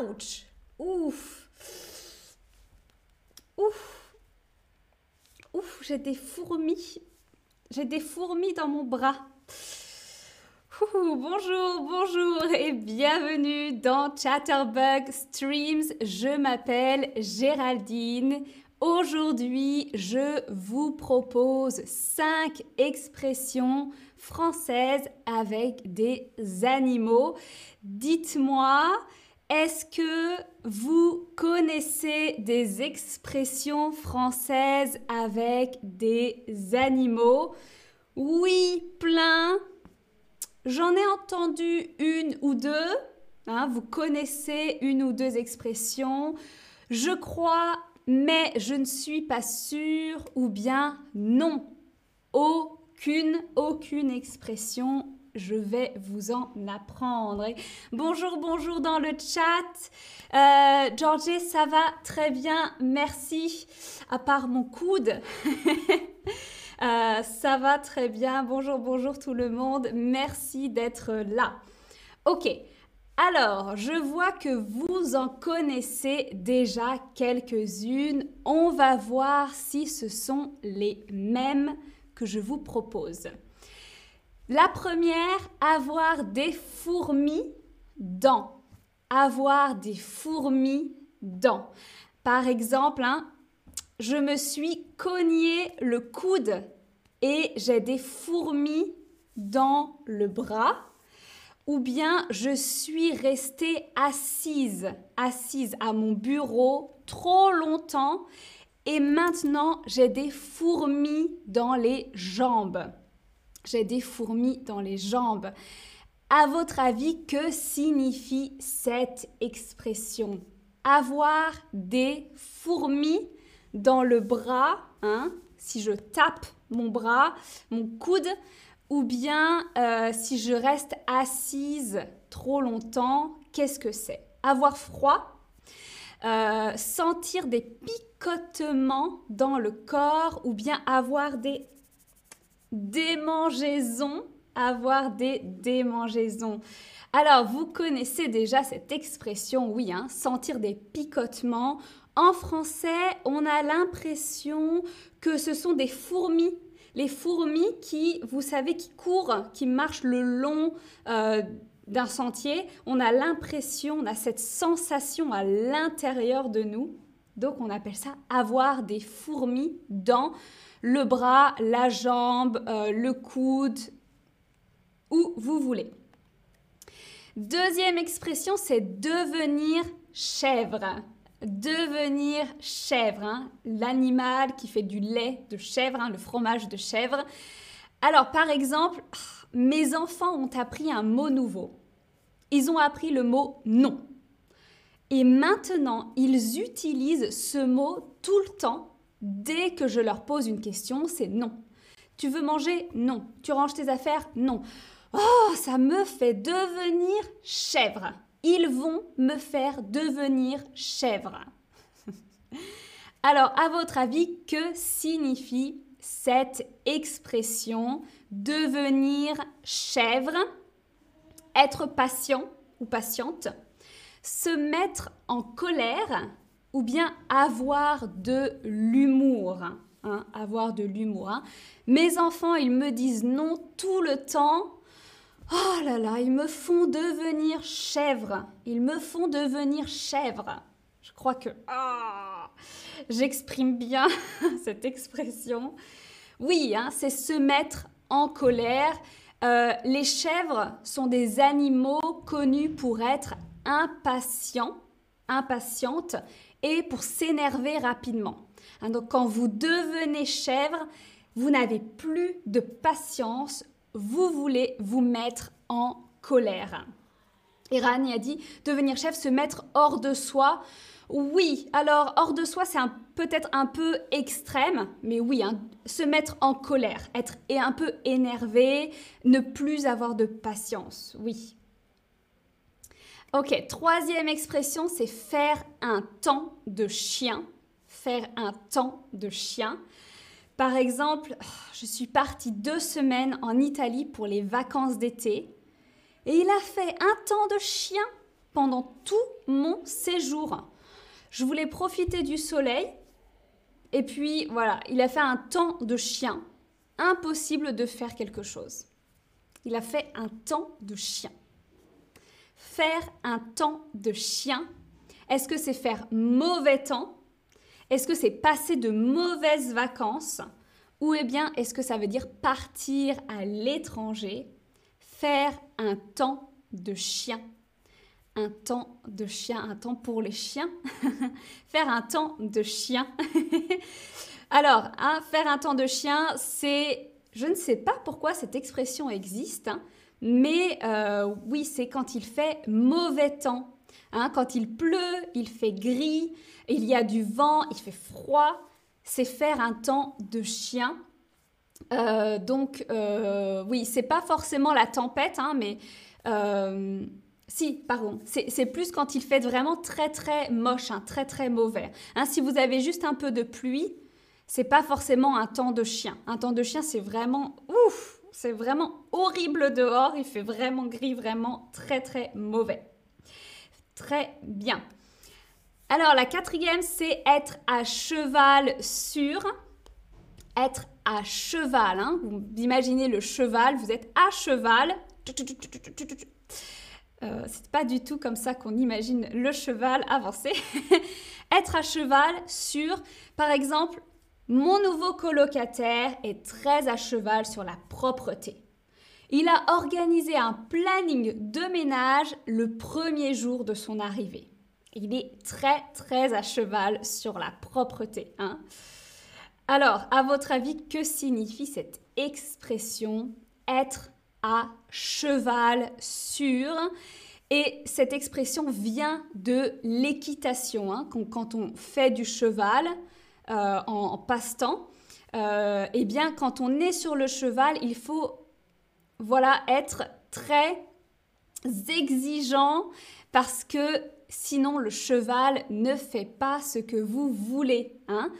Ouf Ouf Ouf, j'ai des fourmis. J'ai des fourmis dans mon bras. bonjour, bonjour et bienvenue dans Chatterbug Streams. Je m'appelle Géraldine. Aujourd'hui, je vous propose 5 expressions françaises avec des animaux. Dites-moi, est-ce que vous connaissez des expressions françaises avec des animaux? Oui, plein. J'en ai entendu une ou deux. Hein, vous connaissez une ou deux expressions. Je crois, mais je ne suis pas sûre ou bien non. Aucune, aucune expression je vais vous en apprendre. Bonjour, bonjour dans le chat. Euh, Georgie, ça va très bien, merci. À part mon coude. Euh, ça va très bien. Bonjour, bonjour tout le monde. Merci d'être là. Ok. Alors, je vois que vous en connaissez déjà quelques-unes. On va voir si ce sont les mêmes que je vous propose. La première, avoir des fourmis dans. Avoir des fourmis dans. Par exemple, hein, je me suis cogné le coude et j'ai des fourmis dans le bras. Ou bien je suis restée assise, assise à mon bureau trop longtemps et maintenant j'ai des fourmis dans les jambes j'ai des fourmis dans les jambes. À votre avis, que signifie cette expression? Avoir des fourmis dans le bras, hein, si je tape mon bras, mon coude, ou bien euh, si je reste assise trop longtemps, qu'est-ce que c'est? Avoir froid, euh, sentir des picotements dans le corps, ou bien avoir des démangeaisons, avoir des démangeaisons. Alors, vous connaissez déjà cette expression, oui, hein, sentir des picotements. En français, on a l'impression que ce sont des fourmis. Les fourmis qui, vous savez, qui courent, qui marchent le long euh, d'un sentier. On a l'impression, on a cette sensation à l'intérieur de nous. Donc, on appelle ça avoir des fourmis dans le bras, la jambe, euh, le coude, où vous voulez. Deuxième expression, c'est devenir chèvre. Devenir chèvre, hein. l'animal qui fait du lait de chèvre, hein, le fromage de chèvre. Alors, par exemple, mes enfants ont appris un mot nouveau. Ils ont appris le mot non. Et maintenant, ils utilisent ce mot tout le temps Dès que je leur pose une question, c'est non. Tu veux manger? Non. Tu ranges tes affaires? Non. Oh, ça me fait devenir chèvre. Ils vont me faire devenir chèvre. Alors, à votre avis, que signifie cette expression devenir chèvre Être patient ou patiente? Se mettre en colère ou bien avoir de l'humour. Hein, avoir de l'humour. Hein. Mes enfants, ils me disent non tout le temps. Oh là là, ils me font devenir chèvre. Ils me font devenir chèvre. Je crois que ah, j'exprime bien cette expression. Oui, hein, c'est se mettre en colère. Euh, les chèvres sont des animaux connus pour être impatients, impatientes et pour s'énerver rapidement. Hein, donc quand vous devenez chèvre, vous n'avez plus de patience, vous voulez vous mettre en colère. Et Rani a dit devenir chef, se mettre hors de soi. Oui, alors hors de soi, c'est peut-être un peu extrême, mais oui, hein, se mettre en colère, être un peu énervé, ne plus avoir de patience, oui. Ok, troisième expression, c'est faire un temps de chien. Faire un temps de chien. Par exemple, je suis partie deux semaines en Italie pour les vacances d'été et il a fait un temps de chien pendant tout mon séjour. Je voulais profiter du soleil. Et puis voilà, il a fait un temps de chien. Impossible de faire quelque chose. Il a fait un temps de chien. Faire un temps de chien, est-ce que c'est faire mauvais temps? Est-ce que c'est passer de mauvaises vacances? Ou eh bien, est-ce que ça veut dire partir à l'étranger Faire un temps de chien? Un temps de chien, un temps pour les chiens? faire un temps de chien. Alors, hein, faire un temps de chien, c'est... Je ne sais pas pourquoi cette expression existe, hein, mais euh, oui, c'est quand il fait mauvais temps. Hein, quand il pleut, il fait gris, il y a du vent, il fait froid. C'est faire un temps de chien. Euh, donc, euh, oui, c'est pas forcément la tempête, hein, mais si, pardon, c'est plus quand il fait vraiment très très moche, très très mauvais. Si vous avez juste un peu de pluie, c'est pas forcément un temps de chien. Un temps de chien, c'est vraiment ouf, c'est vraiment horrible dehors. Il fait vraiment gris, vraiment très très mauvais. Très bien. Alors la quatrième, c'est être à cheval sur. Être à cheval. Hein. Vous imaginez le cheval, vous êtes à cheval. Euh, c'est pas du tout comme ça qu'on imagine le cheval avancer. Être à cheval sur, par exemple, mon nouveau colocataire est très à cheval sur la propreté. Il a organisé un planning de ménage le premier jour de son arrivée. Il est très très à cheval sur la propreté. Hein. Alors, à votre avis, que signifie cette expression être à cheval sur. Et cette expression vient de l'équitation. Hein, quand, on fait du cheval euh, en, passe-temps, euh, eh bien, quand on est sur le cheval, il faut voilà, être très exigeant parce que sinon le cheval ne fait pas ce que vous voulez. Hein.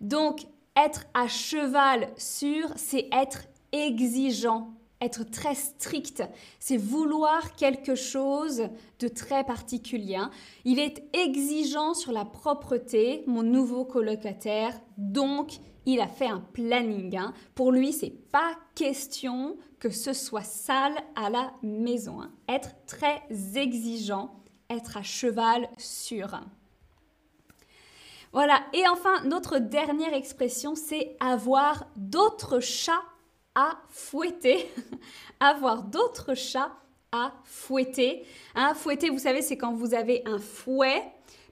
Donc, être à cheval sur, c'est être exigeant être très strict, c'est vouloir quelque chose de très particulier. Hein. Il est exigeant sur la propreté, mon nouveau colocataire, donc il a fait un planning. Hein. Pour lui, c'est pas question que ce soit sale à la maison. Hein. Être très exigeant, être à cheval sur. Voilà, et enfin, notre dernière expression, c'est avoir d'autres chats à fouetter, avoir d'autres chats à fouetter. Un fouetter, vous savez, c'est quand vous avez un fouet.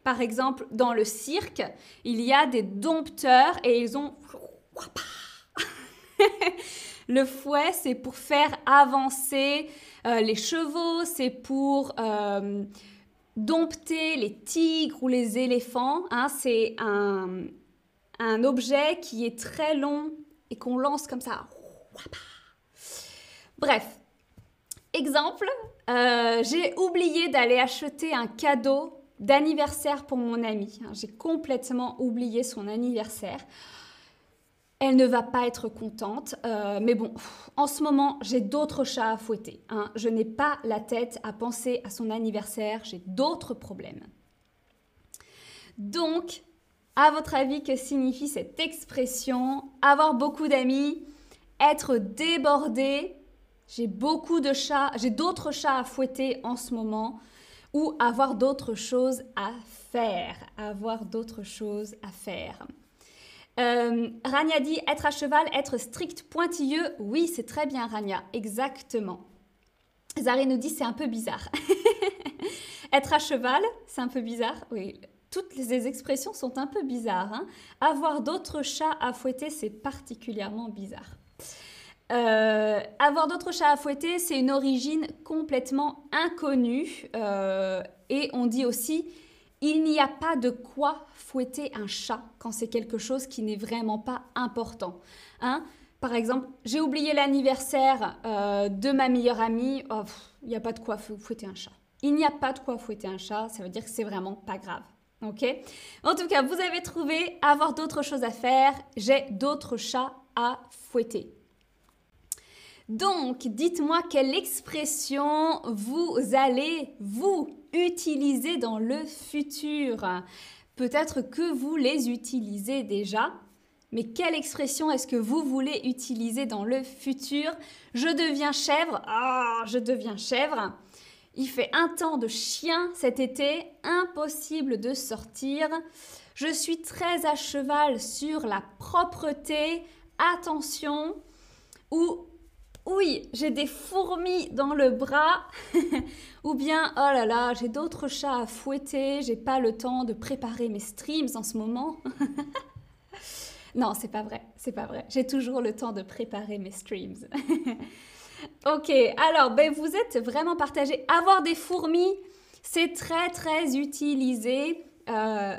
Par exemple, dans le cirque, il y a des dompteurs et ils ont... le fouet, c'est pour faire avancer euh, les chevaux, c'est pour euh, dompter les tigres ou les éléphants. Hein. c'est un, un objet qui est très long et qu'on lance comme ça. Bref, exemple, euh, j'ai oublié d'aller acheter un cadeau d'anniversaire pour mon amie. Hein, j'ai complètement oublié son anniversaire. Elle ne va pas être contente, euh, mais bon, en ce moment, j'ai d'autres chats à fouetter. Hein. Je n'ai pas la tête à penser à son anniversaire, j'ai d'autres problèmes. Donc, à votre avis, que signifie cette expression Avoir beaucoup d'amis être débordé, j'ai beaucoup de chats, j'ai d'autres chats à fouetter en ce moment, ou avoir d'autres choses à faire, avoir d'autres choses à faire. Euh, Rania dit être à cheval, être strict, pointilleux. Oui, c'est très bien, Rania, exactement. Zari nous dit c'est un peu bizarre. être à cheval, c'est un peu bizarre. Oui, toutes les expressions sont un peu bizarres. Hein. Avoir d'autres chats à fouetter, c'est particulièrement bizarre. Euh, avoir d'autres chats à fouetter, c'est une origine complètement inconnue. Euh, et on dit aussi, il n'y a pas de quoi fouetter un chat quand c'est quelque chose qui n'est vraiment pas important. Hein Par exemple, j'ai oublié l'anniversaire euh, de ma meilleure amie, oh, il n'y a pas de quoi fouetter un chat. Il n'y a pas de quoi fouetter un chat, ça veut dire que c'est vraiment pas grave. En tout cas, vous avez trouvé avoir d'autres choses à faire. J'ai d'autres chats fouetter. Donc, dites-moi quelle expression vous allez, vous, utiliser dans le futur. Peut-être que vous les utilisez déjà, mais quelle expression est-ce que vous voulez utiliser dans le futur? Je deviens chèvre. Ah, je deviens chèvre. Il fait un temps de chien cet été, impossible de sortir. Je suis très à cheval sur la propreté. Attention. Ou oui, j'ai des fourmis dans le bras. Ou bien, oh là là, j'ai d'autres chats à fouetter, j'ai pas le temps de préparer mes streams en ce moment. non, c'est pas vrai, c'est pas vrai. J'ai toujours le temps de préparer mes streams. ok, alors, ben, vous êtes vraiment partagé. Avoir des fourmis, c'est très très utilisé. Euh,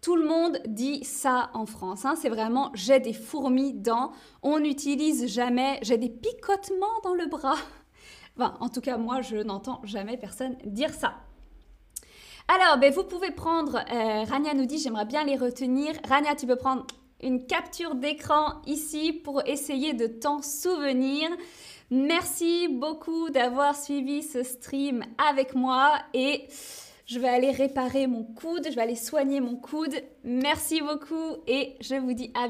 tout le monde dit ça en France. Hein. C'est vraiment j'ai des fourmis dans. On n'utilise jamais j'ai des picotements dans le bras. En tout cas, moi, je n'entends jamais personne dire ça. Alors, ben, vous pouvez prendre, euh, Rania nous dit, j'aimerais bien les retenir. Rania, tu peux prendre une capture d'écran ici pour essayer de t'en souvenir. Merci beaucoup d'avoir suivi ce stream avec moi et je vais aller réparer mon coude, je vais aller soigner mon coude. Merci beaucoup et je vous dis à bientôt.